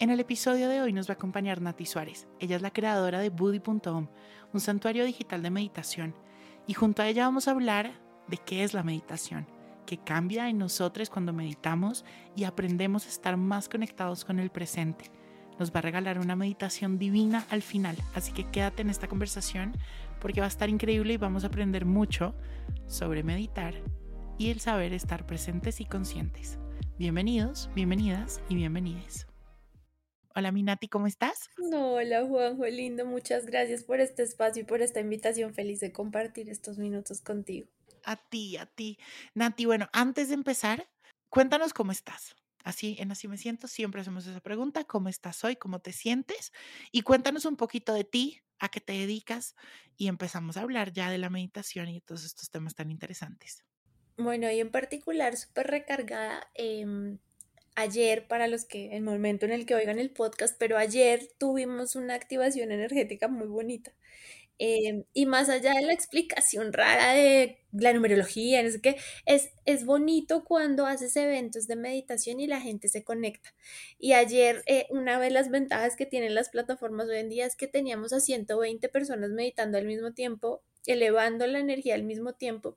En el episodio de hoy nos va a acompañar Nati Suárez. Ella es la creadora de Buddy.com, un santuario digital de meditación. Y junto a ella vamos a hablar de qué es la meditación que cambia en nosotros cuando meditamos y aprendemos a estar más conectados con el presente. Nos va a regalar una meditación divina al final, así que quédate en esta conversación porque va a estar increíble y vamos a aprender mucho sobre meditar y el saber estar presentes y conscientes. Bienvenidos, bienvenidas y bienvenides. Hola Minati, ¿cómo estás? Hola Juanjo, lindo, muchas gracias por este espacio y por esta invitación. Feliz de compartir estos minutos contigo a ti, a ti. Nati, bueno, antes de empezar, cuéntanos cómo estás. Así, en Así Me Siento, siempre hacemos esa pregunta, ¿cómo estás hoy? ¿Cómo te sientes? Y cuéntanos un poquito de ti, a qué te dedicas y empezamos a hablar ya de la meditación y todos estos temas tan interesantes. Bueno, y en particular súper recargada. Em, ayer, para los que, el momento en el que oigan el podcast, pero ayer tuvimos una activación energética muy bonita. Em, y más allá de la explicación rara de la numerología, no sé es, es bonito cuando haces eventos de meditación y la gente se conecta. Y ayer, eh, una de las ventajas que tienen las plataformas hoy en día es que teníamos a 120 personas meditando al mismo tiempo, elevando la energía al mismo tiempo.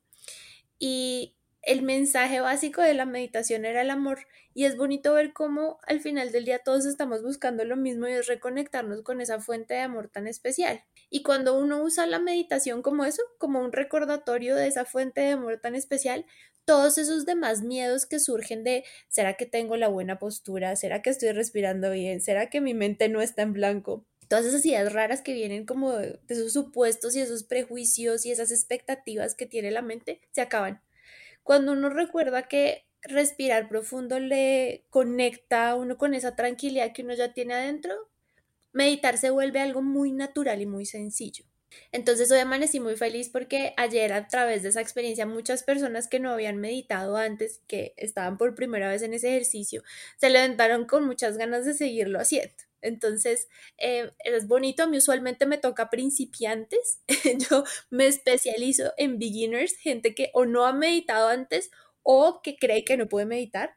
Y el mensaje básico de la meditación era el amor y es bonito ver cómo al final del día todos estamos buscando lo mismo y es reconectarnos con esa fuente de amor tan especial. Y cuando uno usa la meditación como eso, como un recordatorio de esa fuente de amor tan especial, todos esos demás miedos que surgen de ¿será que tengo la buena postura? ¿Será que estoy respirando bien? ¿Será que mi mente no está en blanco? Todas esas ideas raras que vienen como de esos supuestos y esos prejuicios y esas expectativas que tiene la mente se acaban cuando uno recuerda que respirar profundo le conecta a uno con esa tranquilidad que uno ya tiene adentro, meditar se vuelve algo muy natural y muy sencillo. Entonces hoy amanecí muy feliz porque ayer a través de esa experiencia muchas personas que no habían meditado antes, que estaban por primera vez en ese ejercicio, se levantaron con muchas ganas de seguirlo haciendo. Entonces, eh, es bonito, a mí usualmente me toca principiantes, yo me especializo en beginners, gente que o no ha meditado antes o que cree que no puede meditar.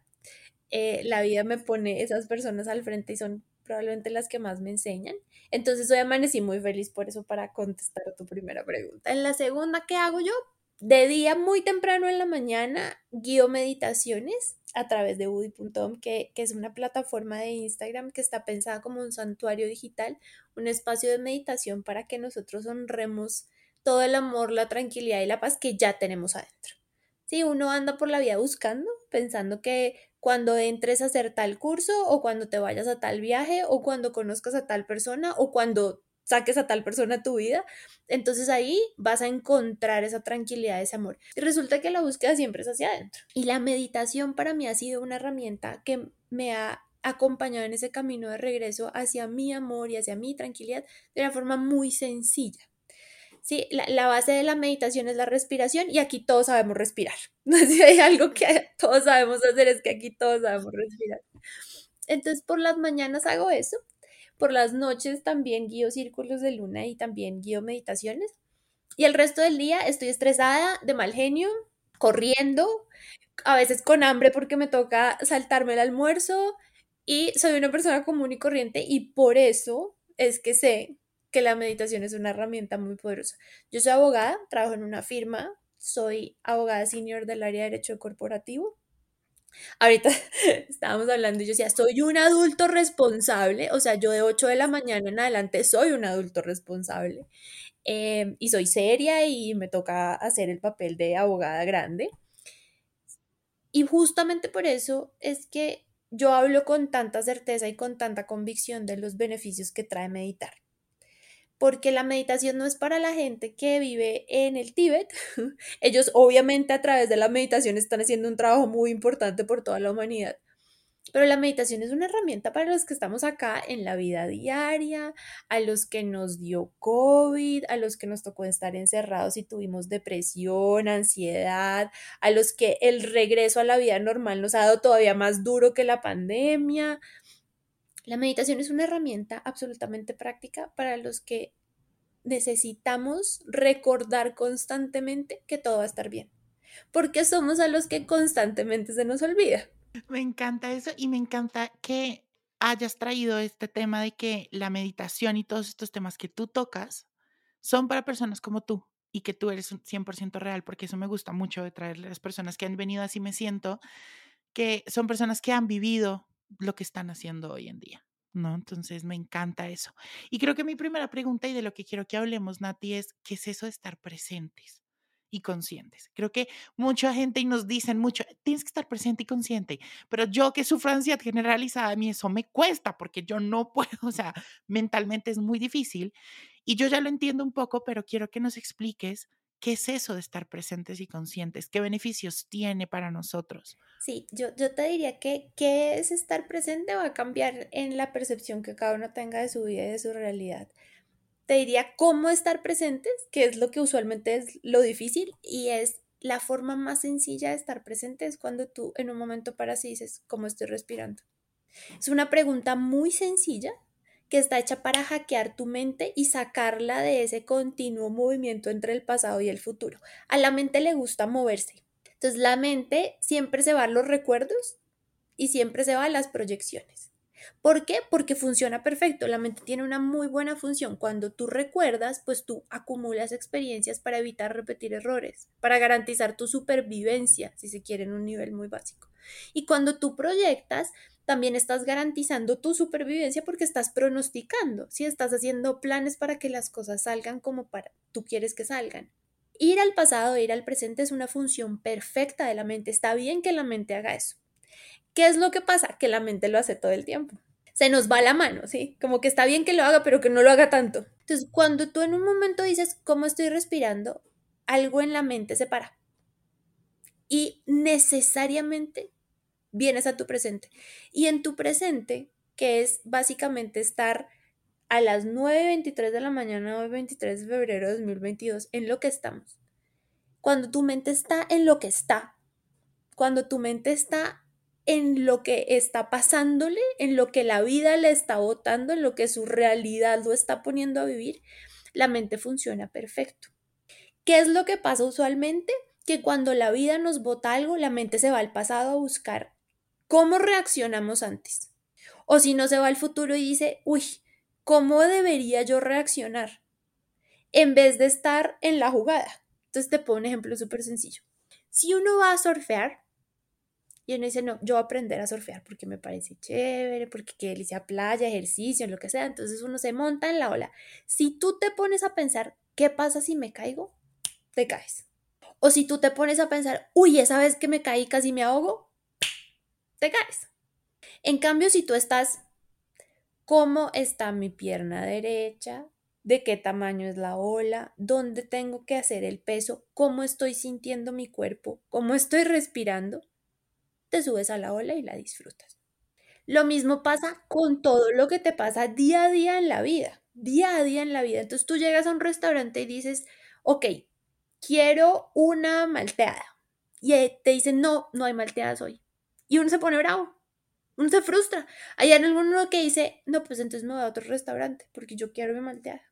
Eh, la vida me pone esas personas al frente y son probablemente las que más me enseñan. Entonces hoy amanecí muy feliz por eso para contestar a tu primera pregunta. En la segunda, ¿qué hago yo? De día muy temprano en la mañana guío meditaciones a través de Woody.com, que, que, es una plataforma de Instagram que está pensada como un santuario digital, un espacio de meditación para que nosotros honremos todo el amor, la tranquilidad y la paz que ya tenemos adentro. Si uno anda por la vida buscando, pensando que cuando entres a hacer tal curso o cuando te vayas a tal viaje o cuando conozcas a tal persona o cuando saques a tal persona a tu vida, entonces ahí vas a encontrar esa tranquilidad, ese amor. Y resulta que la búsqueda siempre es hacia adentro. Y la meditación para mí ha sido una herramienta que me ha acompañado en ese camino de regreso hacia mi amor y hacia mi tranquilidad de una forma muy sencilla. Sí, la, base de la meditación es la respiración y aquí todos sabemos respirar. Si hay algo que todos sabemos hacer es que aquí todos sabemos respirar. Entonces por las mañanas hago eso por las noches también guío círculos de luna y también guío meditaciones. Y el resto del día estoy estresada, de mal genio, corriendo, a veces con hambre porque me toca saltarme el almuerzo y soy una persona común y corriente y por eso es que sé que la meditación es una herramienta muy poderosa. Yo soy abogada, trabajo en una firma, soy abogada senior del área de derecho corporativo Ahorita estábamos hablando y yo decía, soy un adulto responsable, o sea, yo de 8 de la mañana en adelante soy un adulto responsable em, y soy seria y me toca hacer el papel de abogada grande. Y justamente por eso es que yo hablo con tanta certeza y con tanta convicción de los beneficios que trae meditar. Porque la meditación no es para la gente que vive en el Tíbet. Ellos obviamente a través de la meditación están haciendo un trabajo muy importante por toda la humanidad. Pero la meditación es una herramienta para los que estamos acá en la vida diaria, a los que nos dio COVID, a los que nos tocó estar encerrados y tuvimos depresión, ansiedad, a los que el regreso a la vida normal nos ha dado todavía más duro que la pandemia. La meditación es una herramienta absolutamente práctica para los que necesitamos recordar constantemente que todo va a estar bien, porque somos a los que constantemente se nos olvida. Me encanta eso y me encanta que hayas traído este tema de que la meditación y todos estos temas que tú tocas son para personas como tú y que tú eres 100% real, porque eso me gusta mucho de traerle a las personas que han venido así me siento, que son personas que han vivido lo que están haciendo hoy en día. ¿No? Entonces me encanta eso. Y creo que mi primera pregunta y de lo que quiero que hablemos, Nati, es ¿qué es eso de estar presentes? y conscientes. Creo que mucha gente y nos dicen mucho, tienes que estar presente y consciente, pero yo que sufro ansiedad generalizada, a mí eso me cuesta porque yo no puedo, o sea, mentalmente es muy difícil y yo ya lo entiendo un poco, pero quiero que nos expliques ¿Qué es eso de estar presentes y conscientes? ¿Qué beneficios tiene para nosotros? Sí, yo, yo te diría que qué es estar presente va a cambiar en la percepción que cada uno tenga de su vida y de su realidad te diría cómo estar presentes, que es lo que usualmente es lo difícil y es la forma más sencilla de estar presente es cuando tú en un momento paras y dices, ¿cómo estoy respirando? Es una pregunta muy sencilla está hecha para hackear tu mente y sacarla de ese continuo movimiento entre el pasado y el futuro. A la mente le gusta moverse. Entonces la mente siempre se va a los recuerdos y siempre se va a las proyecciones. ¿Por qué? Porque funciona perfecto. La mente tiene una muy buena función. Cuando tú recuerdas, pues tú acumulas experiencias para evitar repetir errores, para garantizar tu supervivencia, si se quiere, en un nivel muy básico. Y cuando tú proyectas, también estás garantizando tu supervivencia porque estás pronosticando, si estás haciendo planes para que las cosas salgan como para tú quieres que salgan. Ir al pasado, ir al presente es una función perfecta de la mente. Está bien que la mente haga eso. ¿Qué es lo que pasa? Que la mente lo hace todo el tiempo. Se nos va la mano, ¿sí? Como que está bien que lo haga, pero que no lo haga tanto. Entonces, cuando tú en un momento dices, ¿cómo estoy respirando? Algo en la mente se para. Y necesariamente vienes a tu presente. Y en tu presente, que es básicamente estar a las 9.23 de la mañana, hoy 23 de febrero de 2022, en lo que estamos. Cuando tu mente está en lo que está, cuando tu mente está en lo que está pasándole, en lo que la vida le está botando, en lo que su realidad lo está poniendo a vivir, la mente funciona perfecto. ¿Qué es lo que pasa usualmente? Que cuando la vida nos bota algo, la mente se va al pasado a buscar cómo reaccionamos antes. O si no se va al futuro y dice, uy, ¿cómo debería yo reaccionar? En vez de estar en la jugada. Entonces te pongo un ejemplo súper sencillo. Si uno va a surfear, y uno dice, no, yo voy a aprender a surfear porque me parece chévere, porque qué delicia playa, ejercicio, lo que sea. Entonces uno se monta en la ola. Si tú te pones a pensar, ¿qué pasa si me caigo? Te caes. O si tú te pones a pensar, uy, esa vez que me caí casi me ahogo, te caes. En cambio, si tú estás, ¿cómo está mi pierna derecha? ¿De qué tamaño es la ola? ¿Dónde tengo que hacer el peso? ¿Cómo estoy sintiendo mi cuerpo? ¿Cómo estoy respirando? te subes a la ola y la disfrutas. Lo mismo pasa con todo lo que te pasa día a día en la vida, día a día en la vida. Entonces tú llegas a un restaurante y dices, ok, quiero una malteada. Y te dicen, no, no hay malteadas hoy. Y uno se pone bravo, uno se frustra. Hay alguno que dice, no, pues entonces me voy a otro restaurante porque yo quiero mi malteada.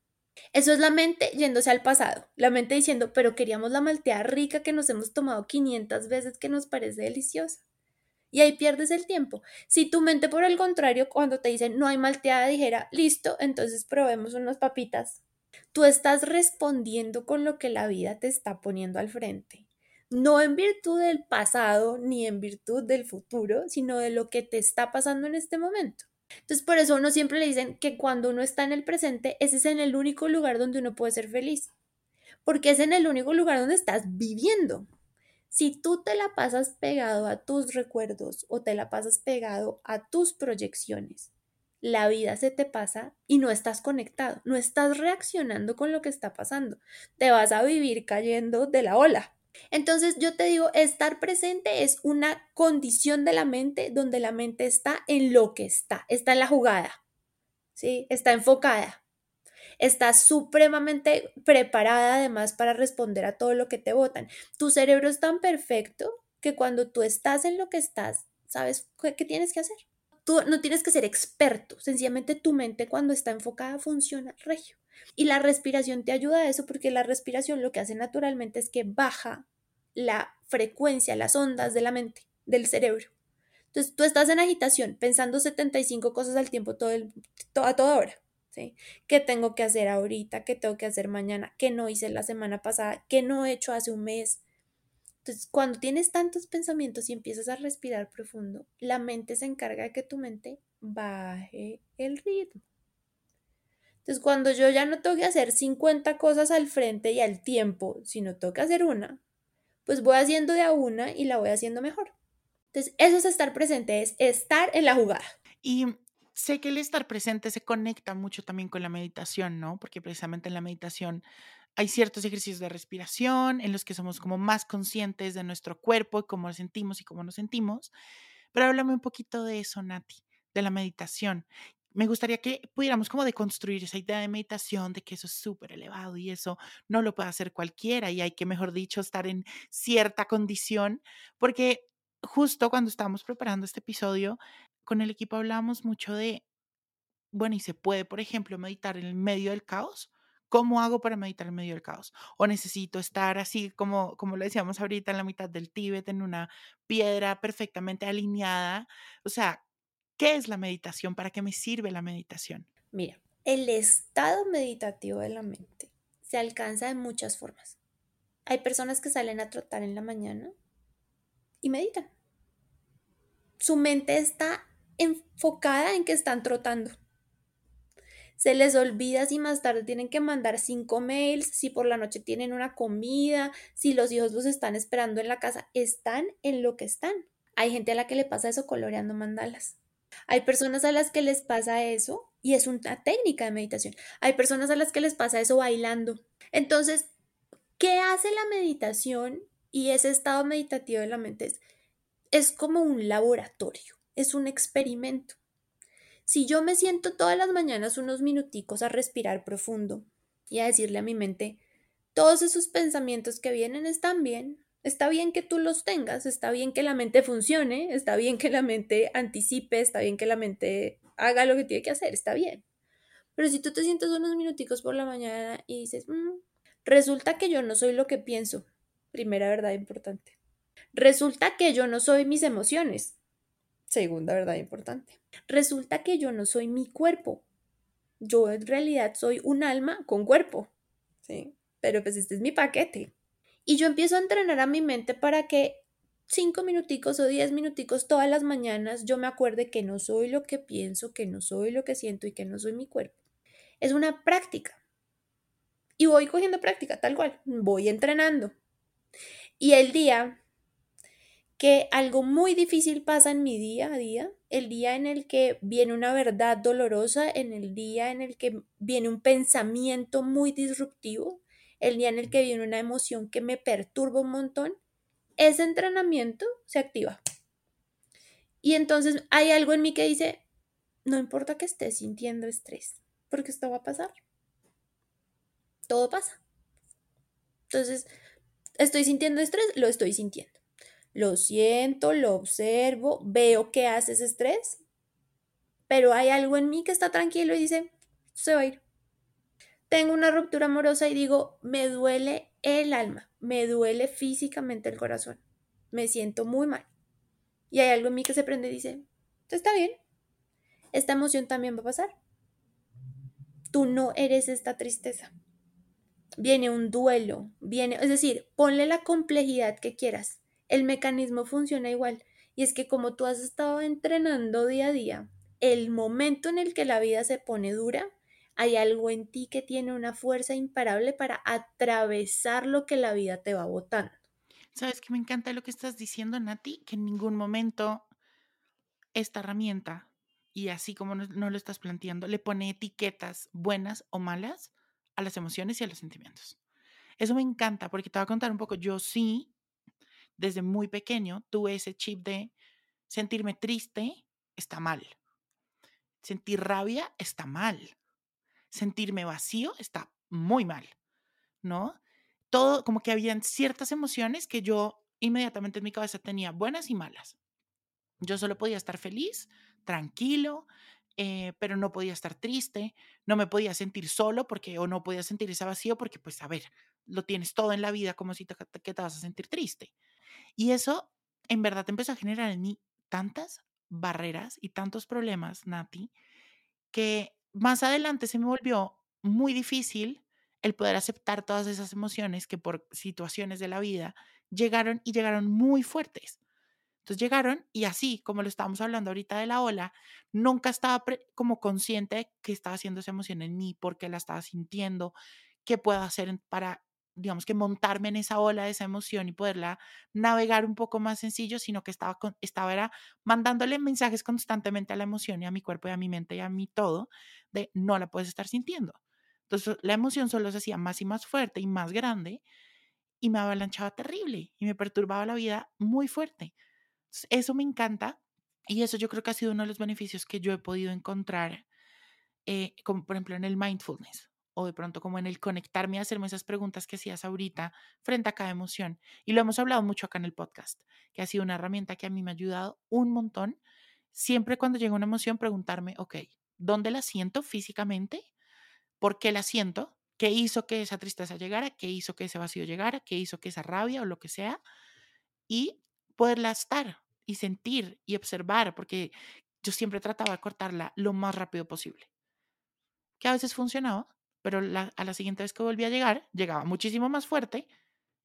Eso es la mente yéndose al pasado, la mente diciendo, pero queríamos la malteada rica que nos hemos tomado 500 veces que nos parece deliciosa y ahí pierdes el tiempo. Si tu mente, por el contrario, cuando te dicen no hay malteada, dijera, listo, entonces probemos unas papitas. Tú estás respondiendo con lo que la vida te está poniendo al frente. No en virtud del pasado ni en virtud del futuro, sino de lo que te está pasando en este momento. Entonces, por eso uno siempre le dicen que cuando uno está en el presente, ese es en el único lugar donde uno puede ser feliz. Porque es en el único lugar donde estás viviendo. Si tú te la pasas pegado a tus recuerdos o te la pasas pegado a tus proyecciones, la vida se te pasa y no estás conectado, no estás reaccionando con lo que está pasando. Te vas a vivir cayendo de la ola. Entonces yo te digo, estar presente es una condición de la mente donde la mente está en lo que está, está en la jugada, ¿sí? Está enfocada, está supremamente preparada además para responder a todo lo que te votan. Tu cerebro es tan perfecto que cuando tú estás en lo que estás, ¿sabes qué tienes que hacer? Tú no tienes que ser experto, sencillamente tu mente cuando está enfocada funciona regio. Y la respiración te ayuda a eso porque la respiración lo que hace naturalmente es que baja la frecuencia, las ondas de la mente, del cerebro. Entonces tú estás en agitación, pensando 75 cosas al tiempo todo el, a toda hora. ¿sí? ¿Qué tengo que hacer ahorita? ¿Qué tengo que hacer mañana? ¿Qué no hice la semana pasada? ¿Qué no he hecho hace un mes? Entonces, cuando tienes tantos pensamientos y empiezas a respirar profundo, la mente se encarga de que tu mente baje el ritmo. Entonces, cuando yo ya no tengo que hacer 50 cosas al frente y al tiempo, sino tengo hacer una, pues voy haciendo de a una y la voy haciendo mejor. Entonces, eso es estar presente, es estar en la jugada. Y sé que el estar presente se conecta mucho también con la meditación, ¿no? Porque precisamente en la meditación hay ciertos ejercicios de respiración en los que somos como más conscientes de nuestro cuerpo y cómo sentimos y cómo nos sentimos. Pero háblame un poquito de eso, Nati, de la meditación. Me gustaría que pudiéramos como deconstruir esa idea de meditación, de que eso es súper elevado y eso no lo puede hacer cualquiera y hay que, mejor dicho, estar en cierta condición, porque justo cuando estábamos preparando este episodio, con el equipo hablábamos mucho de, bueno, y se puede, por ejemplo, meditar en el medio del caos ¿Cómo hago para meditar en medio del caos? O necesito estar así como, como lo decíamos ahorita, en la mitad del Tíbet, en una piedra perfectamente alineada. O sea, ¿qué es la meditación? ¿Para qué me sirve la meditación? Mira, el estado meditativo de la mente se alcanza de muchas formas. Hay personas que salen a trotar en la mañana y meditan. Su mente está enfocada en que están trotando se les olvida si más tarde tienen que mandar cinco mails, si por la noche tienen una comida, si los hijos los están esperando en la casa, están en lo que están. Hay gente a la que le pasa eso coloreando mandalas. Hay personas a las que les pasa eso y es una técnica de meditación. Hay personas a las que les pasa eso bailando. Entonces, ¿qué hace la meditación y ese estado meditativo de la mente? Es, como un laboratorio, es un experimento. Si yo me siento todas las mañanas unos minuticos a respirar profundo y a decirle a mi mente, todos esos pensamientos que vienen están bien, está bien que tú los tengas, está bien que la mente funcione, está bien que la mente anticipe, está bien que la mente haga lo que tiene que hacer, está bien. Pero si tú te sientes unos minuticos por la mañana y dices, mm, resulta que yo no soy lo que pienso, primera verdad importante. Resulta que yo no soy mis emociones, Segunda verdad importante. Resulta que yo no soy mi cuerpo. Yo en realidad soy un alma con cuerpo. ¿sí? Pero pues este es mi paquete. Y yo empiezo a entrenar a mi mente para que cinco minuticos o diez minuticos todas las mañanas yo me acuerde que no soy lo que pienso, que no soy lo que siento y que no soy mi cuerpo. Es una práctica. Y voy cogiendo práctica, tal cual. Voy entrenando. Y el día que algo muy difícil pasa en mi día a día, el día en el que viene una verdad dolorosa, en el día en el que viene un pensamiento muy disruptivo, el día en el que viene una emoción que me perturba un montón, ese entrenamiento se activa. Y entonces hay algo en mí que dice, no importa que estés sintiendo estrés, porque esto va a pasar. Todo pasa. Entonces, estoy sintiendo estrés, lo estoy sintiendo lo siento, lo observo, veo que haces estrés, pero hay algo en mí que está tranquilo y dice, se va a ir. Tengo una ruptura amorosa y digo, me duele el alma, me duele físicamente el corazón, me siento muy mal. Y hay algo en mí que se prende y dice, está bien, esta emoción también va a pasar. Tú no eres esta tristeza. Viene un duelo, viene, es decir, ponle la complejidad que quieras el mecanismo funciona igual. Y es que como tú has estado entrenando día a día, el momento en el que la vida se pone dura, hay algo en ti que tiene una fuerza imparable para atravesar lo que la vida te va botando. Sabes que me encanta lo que estás diciendo, Nati, que en ningún momento esta herramienta y así como no, no lo estás planteando, le pone etiquetas buenas o malas a las emociones y a los sentimientos. Eso me encanta porque te voy a contar un poco. Yo sí, desde muy pequeño, tuve ese chip de sentirme triste está mal. Sentir rabia está mal. Sentirme vacío está muy mal, ¿no? Todo, como que habían ciertas emociones que yo inmediatamente en mi cabeza tenía buenas y malas. Yo solo podía estar feliz, tranquilo, eh, pero no podía estar triste, no me podía sentir solo porque o no podía sentir ese vacío porque pues a ver, lo tienes todo en la vida como si te, que te vas a sentir triste. Y eso en verdad empezó a generar en mí tantas barreras y tantos problemas, Nati, que más adelante se me volvió muy difícil el poder aceptar todas esas emociones que por situaciones de la vida llegaron y llegaron muy fuertes. Entonces llegaron y así, como lo estábamos hablando ahorita de la ola, nunca estaba como consciente que estaba haciendo esa emoción en mí, porque la estaba sintiendo, qué puedo hacer para digamos que montarme en esa ola de esa emoción y poderla navegar un poco más sencillo, sino que estaba, estaba era mandándole mensajes constantemente a la emoción y a mi cuerpo y a mi mente y a mí todo, de no la puedes estar sintiendo. Entonces la emoción solo se hacía más y más fuerte y más grande y me avalanchaba terrible y me perturbaba la vida muy fuerte. eso me encanta y eso yo creo que ha sido uno de los beneficios que yo he podido encontrar, eh, como por ejemplo en el mindfulness o de pronto como en el conectarme a hacerme esas preguntas que hacías ahorita frente a cada emoción. Y lo hemos hablado mucho acá en el podcast, que ha sido una herramienta que a mí me ha ayudado un montón. Siempre cuando llega una emoción, preguntarme, ok, ¿dónde la siento físicamente? ¿Por qué la siento? ¿Qué hizo que esa tristeza llegara? ¿Qué hizo que ese vacío llegara? ¿Qué hizo que esa rabia o lo que sea? Y poderla estar y sentir y observar, porque yo siempre trataba de cortarla lo más rápido posible. Que a veces funcionaba, pero a la siguiente vez que volví a llegar, llegaba muchísimo más fuerte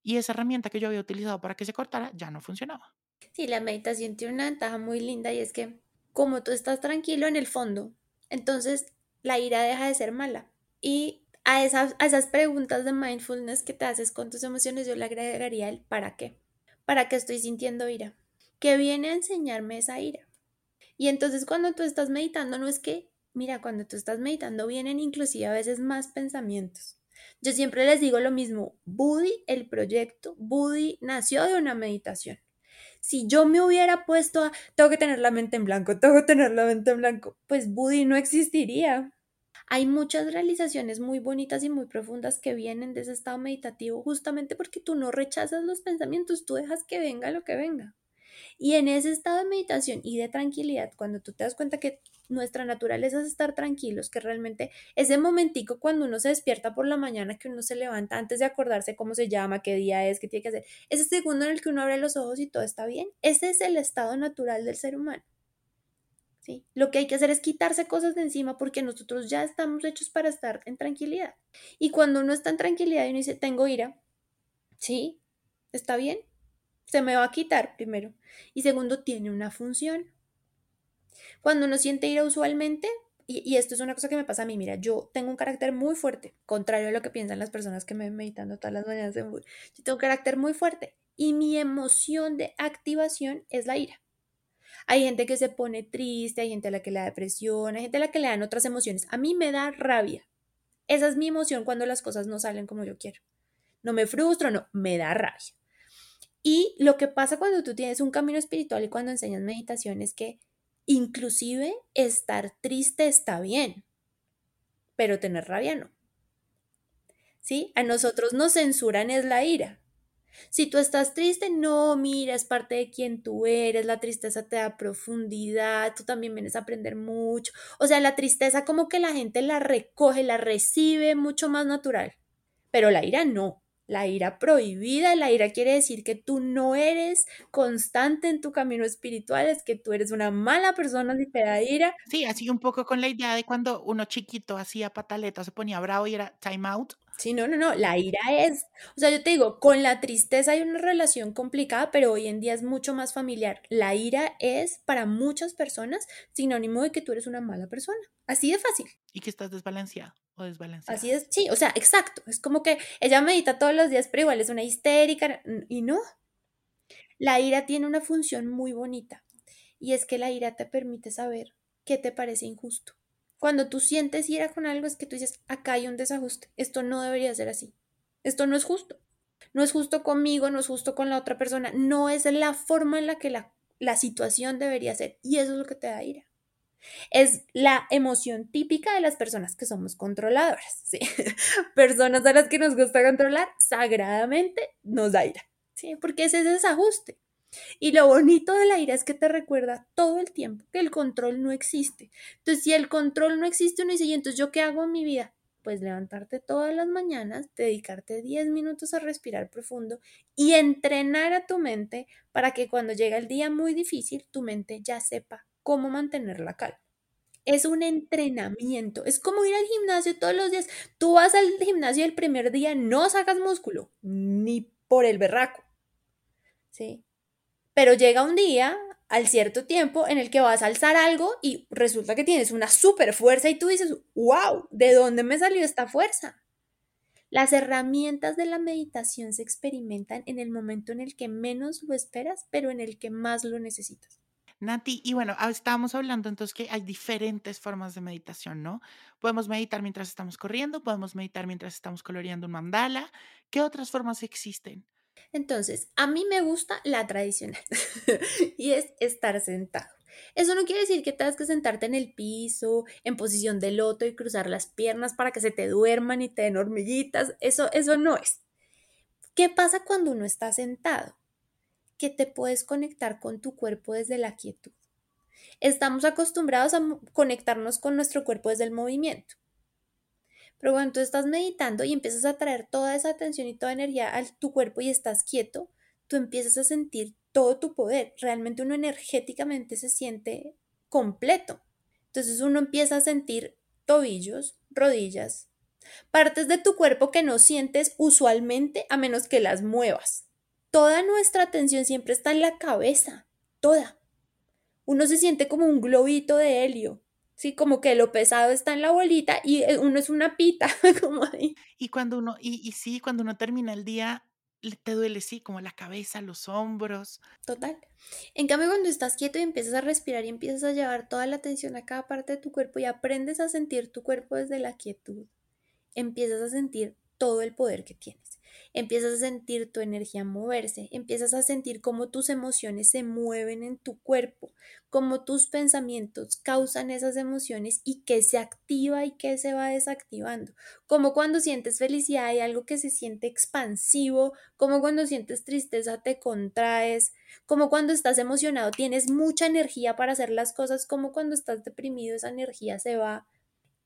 y esa herramienta que yo había utilizado para que se cortara ya no funcionaba. Sí, la meditación tiene una ventaja muy linda y es que como tú estás tranquilo en el fondo, entonces la ira deja de ser mala. Y a esas, a esas preguntas de mindfulness que te haces con tus emociones, yo le agregaría el para qué. ¿Para qué estoy sintiendo ira? ¿Qué viene a enseñarme esa ira? Y entonces cuando tú estás meditando no es que Mira, cuando tú estás meditando vienen inclusive a veces más pensamientos. Yo siempre les digo lo mismo, Buddy, el proyecto, Buddy nació de una meditación. Si yo me hubiera puesto a, tengo que tener la mente en blanco, tengo que tener la mente en blanco, pues Buddy no existiría. Hay muchas realizaciones muy bonitas y muy profundas que vienen de ese estado meditativo justamente porque tú no rechazas los pensamientos, tú dejas que venga lo que venga. Y en ese estado de meditación y de tranquilidad, cuando tú te das cuenta que nuestra naturaleza es estar tranquilos, que realmente ese momentico cuando uno se despierta por la mañana, que uno se levanta antes de acordarse cómo se llama, qué día es, qué tiene que hacer, ese segundo en el que uno abre los ojos y todo está bien, ese es el estado natural del ser humano. ¿Sí? Lo que hay que hacer es quitarse cosas de encima porque nosotros ya estamos hechos para estar en tranquilidad. Y cuando uno está en tranquilidad y uno dice, tengo ira, ¿sí? ¿Está bien? Se me va a quitar primero. Y segundo, tiene una función. Cuando uno siente ira usualmente, y, esto es una cosa que me pasa a mí, mira, yo tengo un carácter muy fuerte, contrario a lo que piensan las personas que me ven meditando todas las mañanas. Yo tengo un carácter muy fuerte y mi emoción de activación es la ira. Hay gente que se pone triste, hay gente a la que le da depresión, hay gente a la que le dan otras emociones. A mí me da rabia. Esa es mi emoción cuando las cosas no salen como yo quiero. No me frustro, no, me da rabia. Y lo que pasa cuando tú tienes un camino espiritual y cuando enseñas meditación es que Inclusive estar triste está bien, pero tener rabia no. ¿Sí? A nosotros nos censuran es la ira. Si tú estás triste, no, mira, es parte de quien tú eres, la tristeza te da profundidad, tú también vienes a aprender mucho. O sea, la tristeza como que la gente la recoge, la recibe mucho más natural, pero la ira no. La ira prohibida, la ira quiere decir que tú no eres constante en tu camino espiritual, es que tú eres una mala persona si te ira. Sí, así un poco con la idea de cuando uno chiquito hacía pataleta, se ponía bravo y era time out. Sí, no, no, no, la ira es, o sea, yo te digo, con la tristeza hay una relación complicada, pero hoy en día es mucho más familiar. La ira es para muchas personas sinónimo de que tú eres una mala persona, así de fácil. Y que estás desbalanceado o desbalanceada. Así es, sí, o sea, exacto. Es como que ella medita todos los días, pero igual es una histérica y no. La ira tiene una función muy bonita y es que la ira te permite saber ¿qué te parece injusto? Cuando tú sientes ira con algo es que tú dices, acá hay un desajuste, esto no debería ser así, esto no es justo, no es justo conmigo, no es justo con la otra persona, no es la forma en la que la, la situación debería ser y eso es lo que te da ira. Es la emoción típica de las personas que somos controladoras, ¿sí? Personas a las que nos gusta controlar, sagradamente nos da ira, ¿sí? Porque es ese desajuste. Y lo bonito de la ira es que te recuerda todo el tiempo que el control no existe. Entonces, si el control no existe, uno dice, ¿y entonces yo qué hago en mi vida? Pues levantarte todas las mañanas, dedicarte 10 minutos a respirar profundo y entrenar a tu mente para que cuando llega el día muy difícil, tu mente ya sepa cómo mantener la calma. Es un entrenamiento, es como ir al gimnasio todos los días. Tú vas al gimnasio el primer día, no sacas músculo, ni por el berraco. ¿Sí? Pero llega un día, al cierto tiempo, en el que vas a alzar algo y resulta que tienes una super fuerza y tú dices, wow, ¿de dónde me salió esta fuerza? Las herramientas de la meditación se experimentan en el momento en el que menos lo esperas, pero en el que más lo necesitas. Nati, y bueno, ah, estábamos hablando entonces que hay diferentes formas de meditación, ¿no? Podemos meditar mientras estamos corriendo, podemos meditar mientras estamos coloreando un mandala. ¿Qué otras formas existen? Entonces, a mí me gusta la tradicional y es estar sentado. Eso no quiere decir que tengas que sentarte en el piso, en posición de loto y cruzar las piernas para que se te duerman y te den hormiguitas. Eso, eso no es. ¿Qué pasa cuando uno está sentado? Que te puedes conectar con tu cuerpo desde la quietud. Estamos acostumbrados a conectarnos con nuestro cuerpo desde el movimiento. Pero cuando tú estás meditando y empiezas a traer toda esa atención y toda energía a tu cuerpo y estás quieto, tú empiezas a sentir todo tu poder. Realmente uno energéticamente se siente completo. Entonces uno empieza a sentir tobillos, rodillas, partes de tu cuerpo que no sientes usualmente a menos que las muevas. Toda nuestra atención siempre está en la cabeza, toda. Uno se siente como un globito de helio, Sí, como que lo pesado está en la bolita y eh, uno es una pita, como ahí. Y cuando uno, y, y sí, cuando uno termina el día, te duele, sí, como la cabeza, los hombros. Total. En cambio, cuando estás quieto y empiezas a respirar y empiezas a llevar toda la atención a cada parte de tu cuerpo y aprendes a sentir tu cuerpo desde la quietud, empiezas a sentir todo el poder que tienes empiezas a sentir tu energía moverse, empiezas a sentir cómo tus emociones se mueven en tu cuerpo, cómo tus pensamientos causan esas emociones y qué se activa y qué se va desactivando, como cuando sientes felicidad hay algo que se siente expansivo, como cuando sientes tristeza te contraes, como cuando estás emocionado tienes mucha energía para hacer las cosas, como cuando estás deprimido esa energía se va.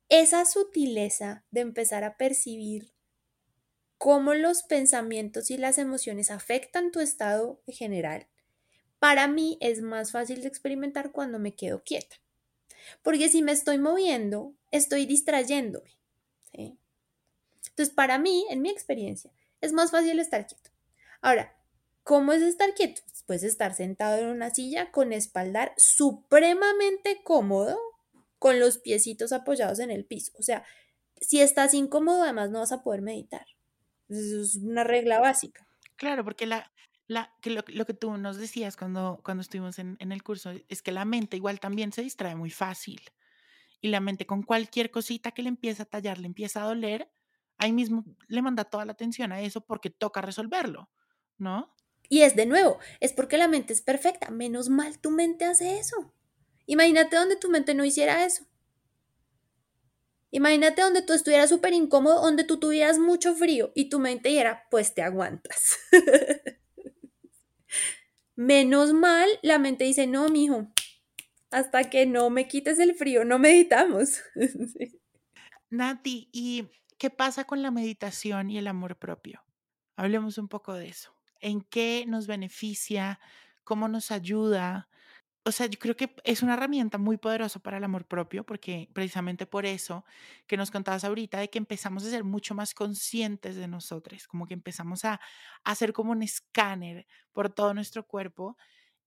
Esa sutileza de empezar a percibir cómo los pensamientos y las emociones afectan tu estado general, para mí es más fácil de experimentar cuando me quedo quieta. Porque si me estoy moviendo, estoy distrayéndome. Entonces, para mí, en mi experiencia, es más fácil estar quieto. Ahora, ¿cómo es estar quieto? Puedes estar sentado en una silla con espaldar supremamente cómodo, con los piecitos apoyados en el piso. O sea, si estás incómodo, además no vas a poder meditar. Es una regla básica. Claro, porque la, la, que lo, que tú nos decías cuando, cuando estuvimos en, en el curso es que la mente igual también se distrae muy fácil. Y la mente con cualquier cosita que le empieza a tallar, le empieza a doler, ahí mismo le manda toda la atención a eso porque toca resolverlo, ¿no? Y es de nuevo, es porque la mente es perfecta. Menos mal tu mente hace eso. Imagínate donde tu mente no hiciera eso. Imagínate donde tú estuvieras súper incómodo, donde tú tuvieras mucho frío y tu mente dijera, pues te aguantas. Menos mal, la mente dice, no, mijo, hasta que no me quites el frío, no meditamos. Nati, ¿y qué pasa con la meditación y el amor propio? Hablemos un poco de eso. ¿En qué nos beneficia? ¿Cómo nos ayuda? O sea, yo creo que es una herramienta muy poderosa para el amor propio, porque precisamente por eso que nos contabas ahorita, de que empezamos a ser mucho más conscientes de nosotros, como que empezamos a, hacer como un escáner por todo nuestro cuerpo,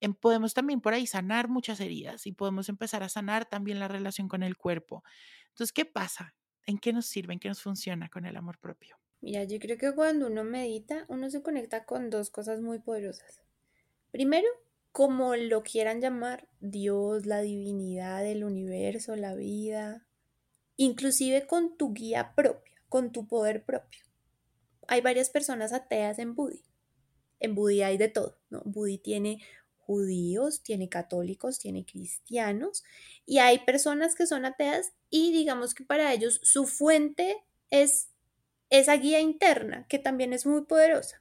em, podemos también por ahí sanar muchas heridas y podemos empezar a sanar también la relación con el cuerpo. Entonces, ¿qué pasa? ¿En qué nos sirve? ¿En qué nos funciona con el amor propio? Mira, yo creo que cuando uno medita, uno se conecta con dos cosas muy poderosas. Primero, como lo quieran llamar, Dios, la divinidad, el universo, la vida, inclusive con tu guía propia, con tu poder propio. Hay varias personas ateas en Budi. En Budi hay de todo, ¿no? Budi tiene judíos, tiene católicos, tiene cristianos y hay personas que son ateas y digamos que para ellos su fuente es esa guía interna que también es muy poderosa.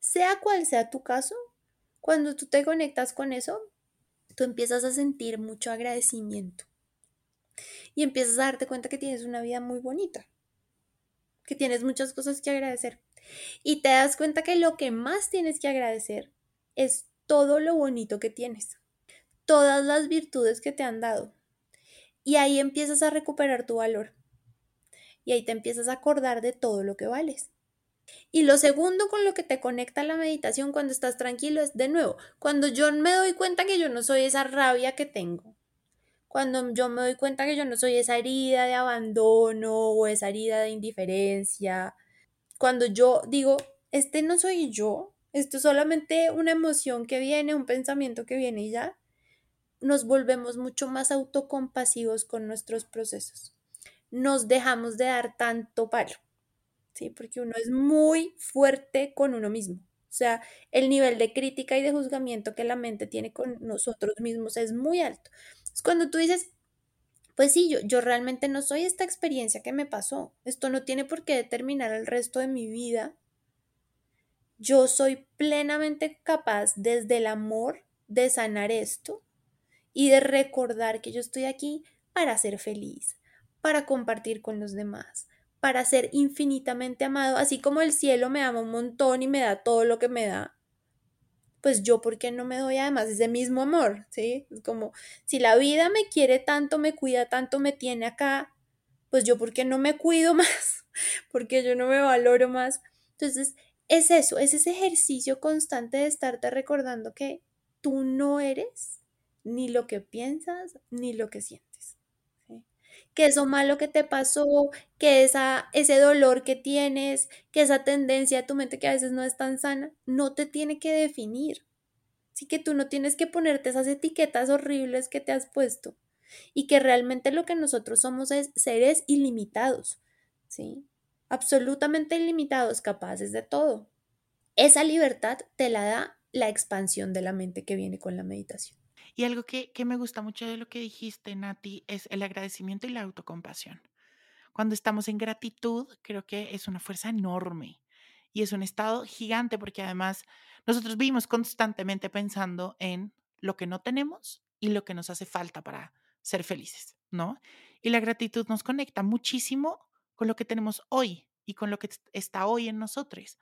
Sea cual sea tu caso, cuando tú te conectas con eso, tú empiezas a sentir mucho agradecimiento y empiezas a darte cuenta que tienes una vida muy bonita, que tienes muchas cosas que agradecer. Y te das cuenta que lo que más tienes que agradecer es todo lo bonito que tienes, todas las virtudes que te han dado. Y ahí empiezas a recuperar tu valor. Y ahí te empiezas a acordar de todo lo que vales. Y lo segundo con lo que te conecta la meditación cuando estás tranquilo es, de nuevo, cuando yo me doy cuenta que yo no soy esa rabia que tengo, cuando yo me doy cuenta que yo no soy esa herida de abandono o esa herida de indiferencia, cuando yo digo, este no soy yo, esto es solamente una emoción que viene, un pensamiento que viene y ya, nos volvemos mucho más autocompasivos con nuestros procesos. Nos dejamos de dar tanto palo, ¿sí? Porque uno es muy fuerte con uno mismo. O sea, el nivel de crítica y de juzgamiento que la mente tiene con nosotros mismos es muy alto. Es cuando tú dices, pues sí, yo, yo realmente no soy esta experiencia que me pasó. Esto no tiene por qué determinar el resto de mi vida yo soy plenamente capaz desde el amor de sanar esto y de recordar que yo estoy aquí para ser feliz, para compartir con los demás, para ser infinitamente amado, así como el cielo me ama un montón y me da todo lo que me da. Pues yo, ¿por qué no me doy además ese mismo amor? ¿Sí? Es como, si la vida me quiere tanto, me cuida tanto, me tiene acá, pues yo, ¿por qué no me cuido más? porque yo no me valoro más? Entonces, es eso, es ese ejercicio constante de estarte recordando que tú no eres ni lo que piensas ni lo que sientes. Que eso malo que te pasó, que esa, ese dolor que tienes, que esa tendencia de tu mente que a veces no es tan sana, no te tiene que definir. Así que tú no tienes que ponerte esas etiquetas horribles que te has puesto y que realmente lo que nosotros somos es seres ilimitados, ¿sí? absolutamente ilimitados, capaces de todo. Esa libertad te la da la expansión de la mente que viene con la meditación. Y algo que, que me gusta mucho de lo que dijiste, Nati, es el agradecimiento y la autocompasión. Cuando estamos en gratitud, creo que es una fuerza enorme y es un estado gigante porque además nosotros vivimos constantemente pensando en lo que no tenemos y lo que nos hace falta para ser felices, ¿no? Y la gratitud nos conecta muchísimo con lo que tenemos hoy y con lo que está hoy en nosotros.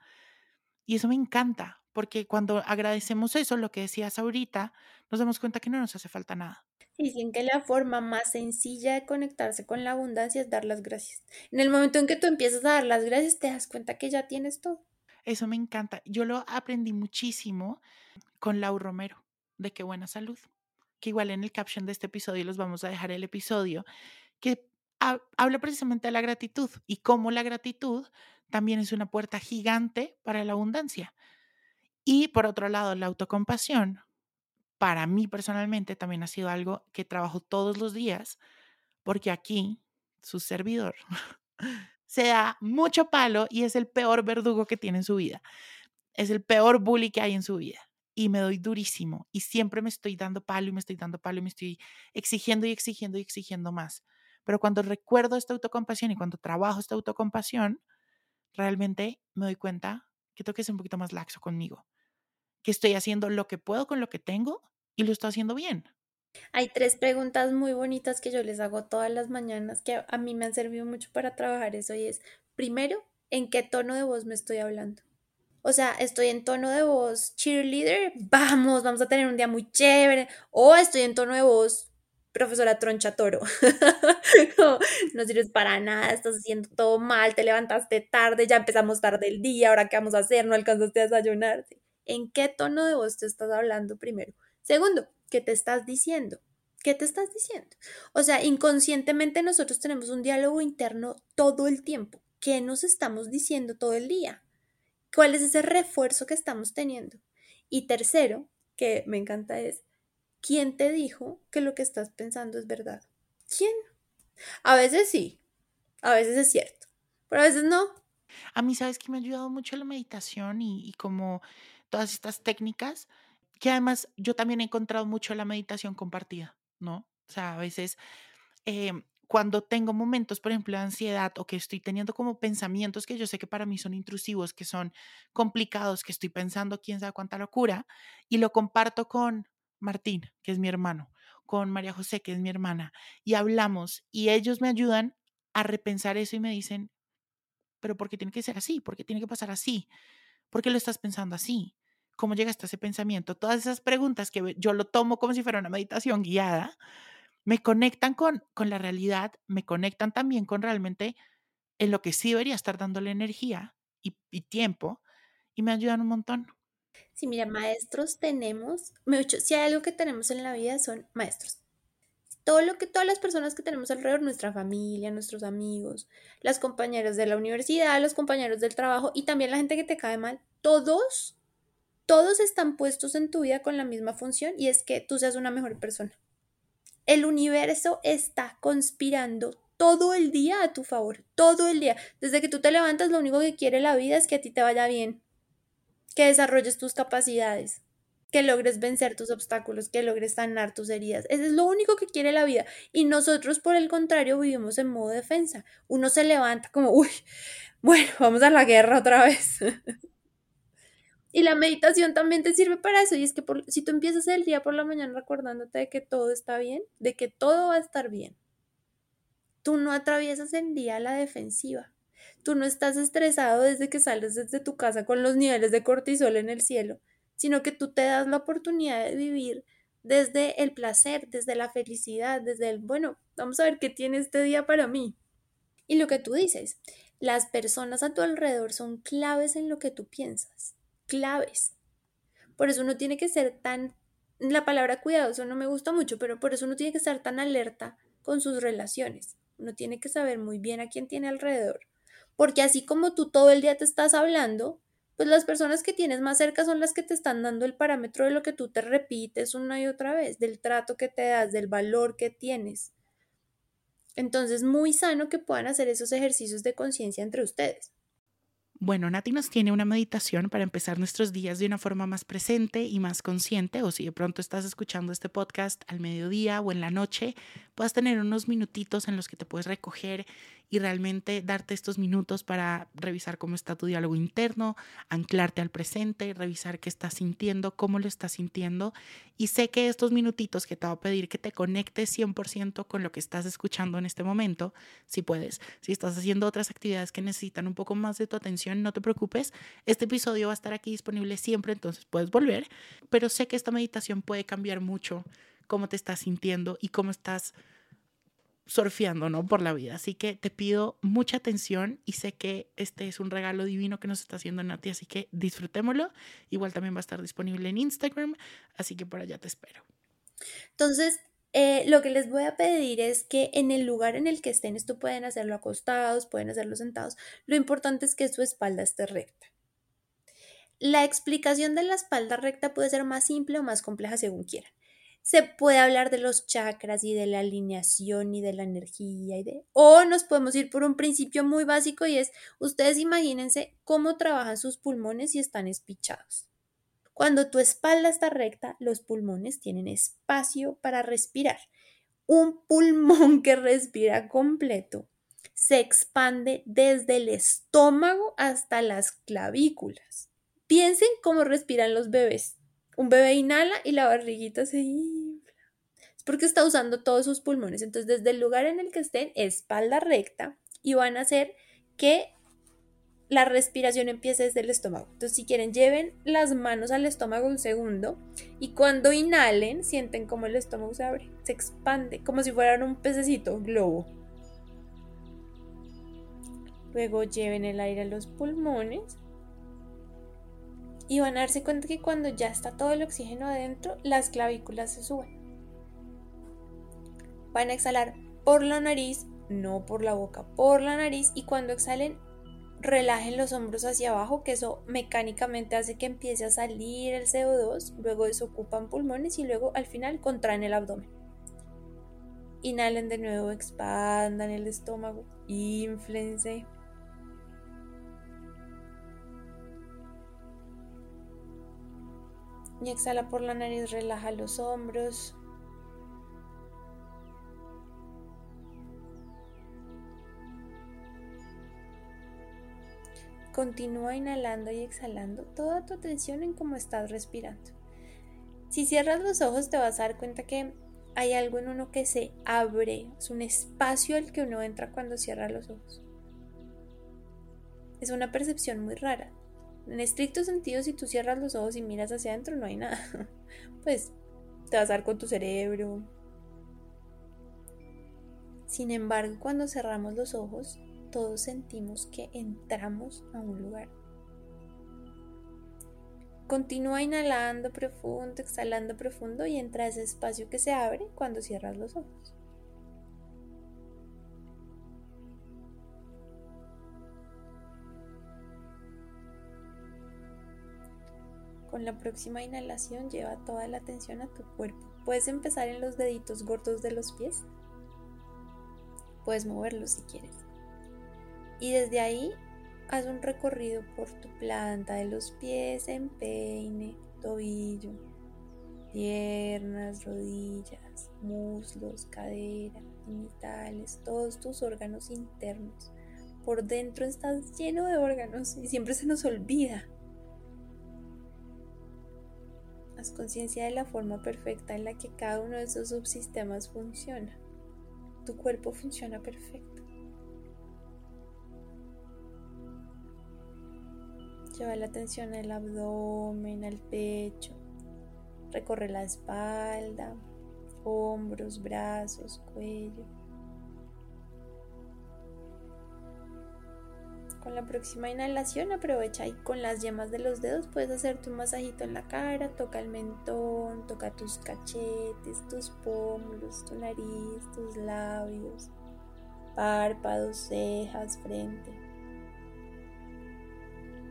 Y eso me encanta, porque cuando agradecemos eso, lo que decías ahorita, nos damos cuenta que no nos hace falta nada. Dicen que la forma más sencilla de conectarse con la abundancia es dar las gracias. En el momento en que tú empiezas a dar las gracias, te das cuenta que ya tienes todo. Eso me encanta. Yo lo aprendí muchísimo con Lau Romero, de Qué Buena Salud, que igual en el caption de este episodio los vamos a dejar el episodio, que habla precisamente de la gratitud y cómo la gratitud también es una puerta gigante para la abundancia. Y por otro lado, la autocompasión, para mí personalmente también ha sido algo que trabajo todos los días, porque aquí, su servidor, se da mucho palo y es el peor verdugo que tiene en su vida. Es el peor bully que hay en su vida. Y me doy durísimo y siempre me estoy dando palo y me estoy dando palo y me estoy exigiendo y exigiendo y exigiendo más. Pero cuando recuerdo esta autocompasión y cuando trabajo esta autocompasión, realmente me doy cuenta que tengo que ser un poquito más laxo conmigo, que estoy haciendo lo que puedo con lo que tengo y lo estoy haciendo bien. Hay tres preguntas muy bonitas que yo les hago todas las mañanas que a mí me han servido mucho para trabajar eso y es, primero, ¿en qué tono de voz me estoy hablando? O sea, estoy en tono de voz cheerleader, vamos, vamos a tener un día muy chévere, o estoy en tono de voz profesora troncha toro. no, sirves para nada, estás haciendo todo mal, te levantaste tarde, ya empezamos tarde el día, ahora qué vamos a hacer, no alcanzaste a desayunar. ¿En qué tono de voz te estás hablando primero? Segundo, ¿qué te estás diciendo? ¿Qué te estás diciendo? O sea, inconscientemente nosotros tenemos un diálogo interno todo el tiempo. ¿Qué nos estamos diciendo todo el día? ¿Cuál es ese refuerzo que estamos teniendo? Y tercero, que me encanta es, ¿quién te dijo que lo que estás pensando es verdad? ¿Quién? A veces sí, a veces es cierto, pero a veces no. A mí, sabes que me ha ayudado mucho la meditación y, como todas estas técnicas, que además yo también he encontrado mucho la meditación compartida, ¿no? O sea, a veces em, cuando tengo momentos, por ejemplo, de ansiedad o que estoy teniendo como pensamientos que yo sé que para mí son intrusivos, que son complicados, que estoy pensando quién sabe cuánta locura, y lo comparto con Martín, que es mi hermano, con María José, que es mi hermana, y hablamos, y ellos me ayudan a repensar eso y me dicen, pero ¿por qué tiene que ser así? ¿Por qué tiene que pasar así? ¿Por qué lo estás pensando así? ¿Cómo llegaste a ese pensamiento? Todas esas preguntas que yo lo tomo como si fuera una meditación guiada, me conectan con, con la realidad, me conectan también con realmente en lo que sí debería estar dándole energía y, y tiempo y me ayudan un montón. Sí, mira, maestros tenemos, mucho, si hay algo que tenemos en la vida son maestros. Todo lo que todas las personas que tenemos alrededor, nuestra familia, nuestros amigos, las compañeras de la universidad, los compañeros del trabajo y también la gente que te cae mal, todos, todos están puestos en tu vida con la misma función y es que tú seas una mejor persona. El universo está conspirando todo el día a tu favor, todo el día. Desde que tú te levantas, lo único que quiere la vida es que a ti te vaya bien, que desarrolles tus capacidades, que logres vencer tus obstáculos, que logres sanar tus heridas. Eso es lo único que quiere la vida. Y nosotros, por el contrario, vivimos en modo defensa. Uno se levanta como, uy, bueno, vamos a la guerra otra vez. y la meditación también te sirve para eso. Y es que si tú empiezas el día por la mañana recordándote de que todo está bien, de que todo va a estar bien, tú no atraviesas el día a la defensiva. Tú no estás estresado desde que sales desde tu casa con los niveles de cortisol en el cielo, sino que tú te das la oportunidad de vivir desde el placer, desde la felicidad, desde el, bueno, vamos a ver qué tiene este día para mí. Y lo que tú dices, las personas a tu alrededor son claves en lo que tú piensas, claves. Por eso uno tiene que ser tan, la palabra cuidadoso no me gusta mucho, pero por eso uno tiene que estar tan alerta con sus relaciones. Uno tiene que saber muy bien a quién tiene alrededor porque así como tú todo el día te estás hablando, pues las personas que tienes más cerca son las que te están dando el parámetro de lo que tú te repites una y otra vez, del trato que te das, del valor que tienes. Entonces, muy sano que puedan hacer esos ejercicios de conciencia entre ustedes. Bueno, Nati nos tiene una meditación para empezar nuestros días de una forma más presente y más consciente, o si de pronto estás escuchando este podcast al mediodía o en la noche, puedas tener unos minutitos en los que te puedes recoger y realmente darte estos minutos para revisar cómo está tu diálogo interno, anclarte al presente, revisar qué estás sintiendo, cómo lo estás sintiendo. Y sé que estos minutitos que te voy a pedir que te conectes 100% con lo que estás escuchando en este momento, si puedes. Si estás haciendo otras actividades que necesitan un poco más de tu atención, no te preocupes. Este episodio va a estar aquí disponible siempre, entonces puedes volver. Pero sé que esta meditación puede cambiar mucho cómo te estás sintiendo y cómo estás surfeando, ¿no? Por la vida. Así que te pido mucha atención y sé que este es un regalo divino que nos está haciendo Nati, así que disfrutémoslo. Igual también va a estar disponible en Instagram, así que por allá te espero. Entonces, eh, lo que les voy a pedir es que en el lugar en el que estén, esto pueden hacerlo acostados, pueden hacerlo sentados, lo importante es que su espalda esté recta. La explicación de la espalda recta puede ser más simple o más compleja según quieran se puede hablar de los chakras y de la alineación y de la energía y de o nos podemos ir por un principio muy básico y es ustedes imagínense cómo trabajan sus pulmones y están espichados. Cuando tu espalda está recta, los pulmones tienen espacio para respirar. Un pulmón que respira completo se expande desde el estómago hasta las clavículas. Piensen cómo respiran los bebés un bebé inhala y la barriguita se infla. Es porque está usando todos sus pulmones. Entonces, desde el lugar en el que estén, espalda recta y van a hacer que la respiración empiece desde el estómago. Entonces, si quieren, lleven las manos al estómago un segundo y cuando inhalen, sienten como el estómago se abre, se expande, como si fueran un pececito, globo. Luego lleven el aire a los pulmones y van a darse cuenta que cuando ya está todo el oxígeno adentro, las clavículas se suben. Van a exhalar por la nariz, no por la boca, por la nariz y cuando exhalen, relajen los hombros hacia abajo, que eso mecánicamente hace que empiece a salir el CO2, luego desocupan pulmones y luego al final contraen el abdomen. Inhalen de nuevo, expandan el estómago, inflense. Y exhala por la nariz, relaja los hombros. Continúa inhalando y exhalando toda tu atención en cómo estás respirando. Si cierras los ojos te vas a dar cuenta que hay algo en uno que se abre, es un espacio al que uno entra cuando cierra los ojos. Es una percepción muy rara. En estricto sentido, si tú cierras los ojos y miras hacia adentro, no hay nada. Pues te vas a dar con tu cerebro. Sin embargo, cuando cerramos los ojos, todos sentimos que entramos a un lugar. Continúa inhalando profundo, exhalando profundo y entra a ese espacio que se abre cuando cierras los ojos. Con la próxima inhalación lleva toda la atención a tu cuerpo. Puedes empezar en los deditos gordos de los pies. Puedes moverlos si quieres. Y desde ahí haz un recorrido por tu planta de los pies, empeine, tobillo, piernas, rodillas, muslos, cadera, genitales, todos tus órganos internos. Por dentro estás lleno de órganos y siempre se nos olvida. Conciencia de la forma perfecta en la que cada uno de esos subsistemas funciona. Tu cuerpo funciona perfecto. Lleva la atención al abdomen, al pecho. Recorre la espalda, hombros, brazos, cuello. Con la próxima inhalación aprovecha y con las yemas de los dedos puedes hacerte un masajito en la cara, toca el mentón, toca tus cachetes, tus pómulos, tu nariz, tus labios, párpados, cejas, frente.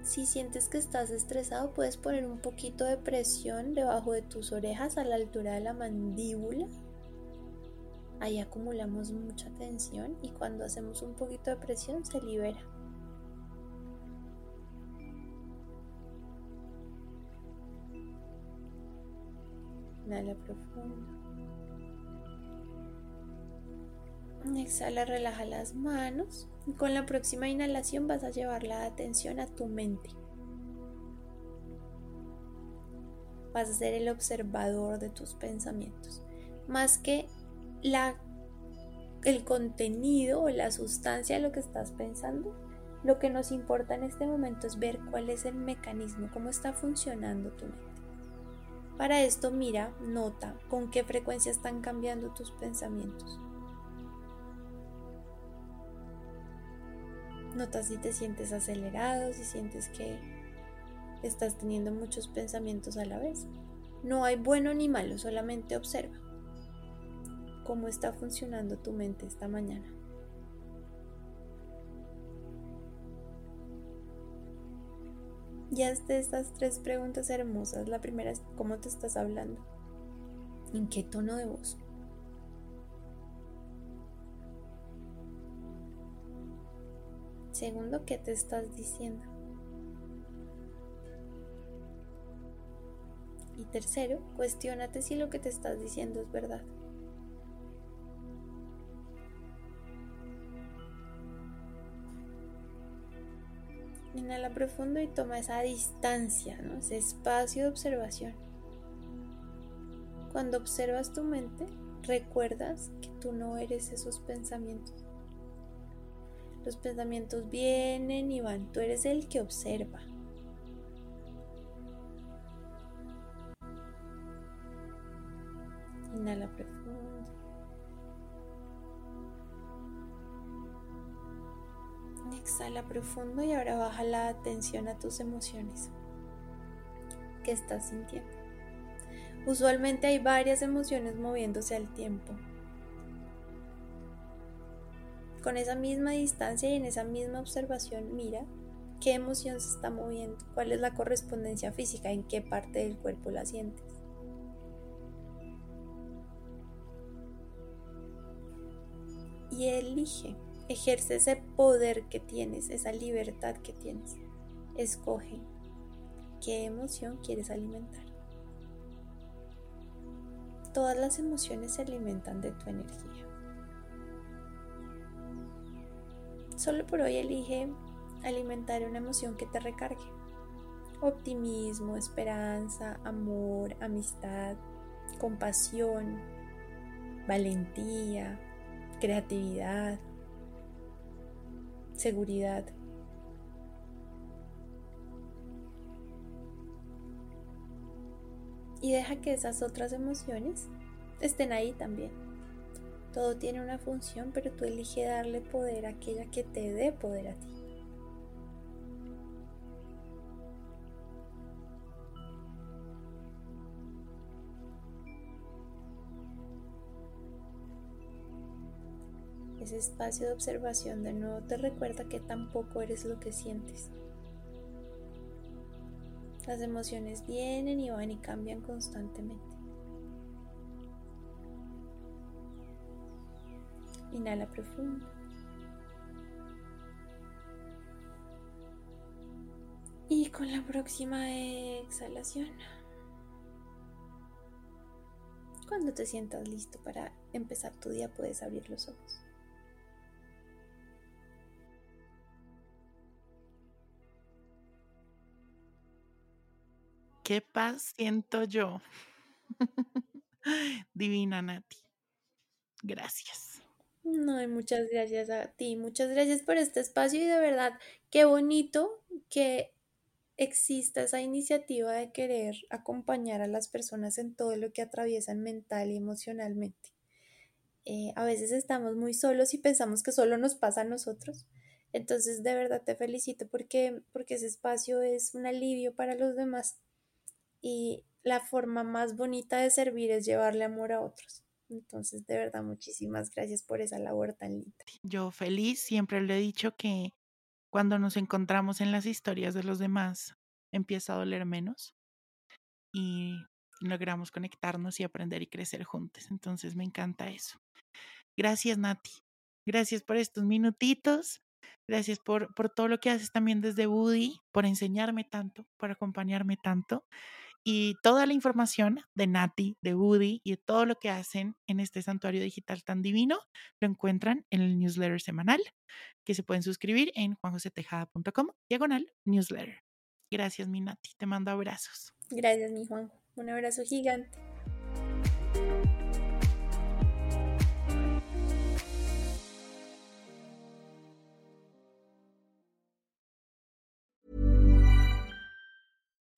Si sientes que estás estresado, puedes poner un poquito de presión debajo de tus orejas a la altura de la mandíbula. Ahí acumulamos mucha tensión y cuando hacemos un poquito de presión se libera. Inhala profundo. Exhala, relaja las manos. Y con la próxima inhalación vas a llevar la atención a tu mente. Vas a ser el observador de tus pensamientos. Más que la, el contenido o la sustancia de lo que estás pensando, lo que nos importa en este momento es ver cuál es el mecanismo, cómo está funcionando tu mente. Para esto mira, nota con qué frecuencia están cambiando tus pensamientos. Notas si te sientes acelerado, si sientes que estás teniendo muchos pensamientos a la vez. No hay bueno ni malo, solamente observa cómo está funcionando tu mente esta mañana. Ya de estas tres preguntas hermosas. La primera es cómo te estás hablando. ¿En qué tono de voz? Segundo, ¿qué te estás diciendo? Y tercero, cuestionate si lo que te estás diciendo es verdad. Inhala profundo y toma esa distancia, ese espacio de observación. Cuando observas tu mente, recuerdas que tú no eres esos pensamientos. Los pensamientos vienen y van, tú eres el que observa. Inhala profundo. Exhala profundo y ahora baja la atención a tus emociones. ¿Qué estás sintiendo? Usualmente hay varias emociones moviéndose al tiempo con esa misma distancia y en esa misma observación mira qué emoción se está moviendo, cuál es la correspondencia física, en qué parte del cuerpo la sientes. Y elige, ejerce ese poder que tienes, esa libertad que tienes. Escoge qué emoción quieres alimentar. Todas las emociones se alimentan de tu energía. Solo por hoy elige alimentar una emoción que te recargue. Optimismo, esperanza, amor, amistad, compasión, valentía, creatividad, seguridad. Y deja que esas otras emociones estén ahí también. Todo tiene una función, pero tú elige darle poder a aquella que te dé poder a ti. Ese espacio de observación de nuevo te recuerda que tampoco eres lo que sientes. Las emociones vienen y van y cambian constantemente. Inhala profundo. Y con la próxima exhalación, cuando te sientas listo para empezar tu día, puedes abrir los ojos. Qué paz siento yo. Divina Nati. Gracias. No, muchas gracias a ti, muchas gracias por este espacio y de verdad, qué bonito que exista esa iniciativa de querer acompañar a las personas en todo lo que atraviesan mental y emocionalmente. Eh, a veces estamos muy solos y pensamos que solo nos pasa a nosotros. Entonces, de verdad te felicito porque, porque ese espacio es un alivio para los demás y la forma más bonita de servir es llevarle amor a otros. Entonces, de verdad, muchísimas gracias por esa labor tan linda. Yo feliz, siempre le he dicho que cuando nos encontramos en las historias de los demás, empieza a doler menos y logramos conectarnos y aprender y crecer juntos. Entonces, me encanta eso. Gracias, Nati. Gracias por estos minutitos. Gracias por, por todo lo que haces también desde Woody, por enseñarme tanto, por acompañarme tanto. Y toda la información de Nati, de Woody y de todo lo que hacen en este santuario digital tan divino lo encuentran en el newsletter semanal que se pueden suscribir en juanjosetejada.com diagonal newsletter. Gracias, mi Nati. Te mando abrazos. Gracias, mi Juan. Un abrazo gigante.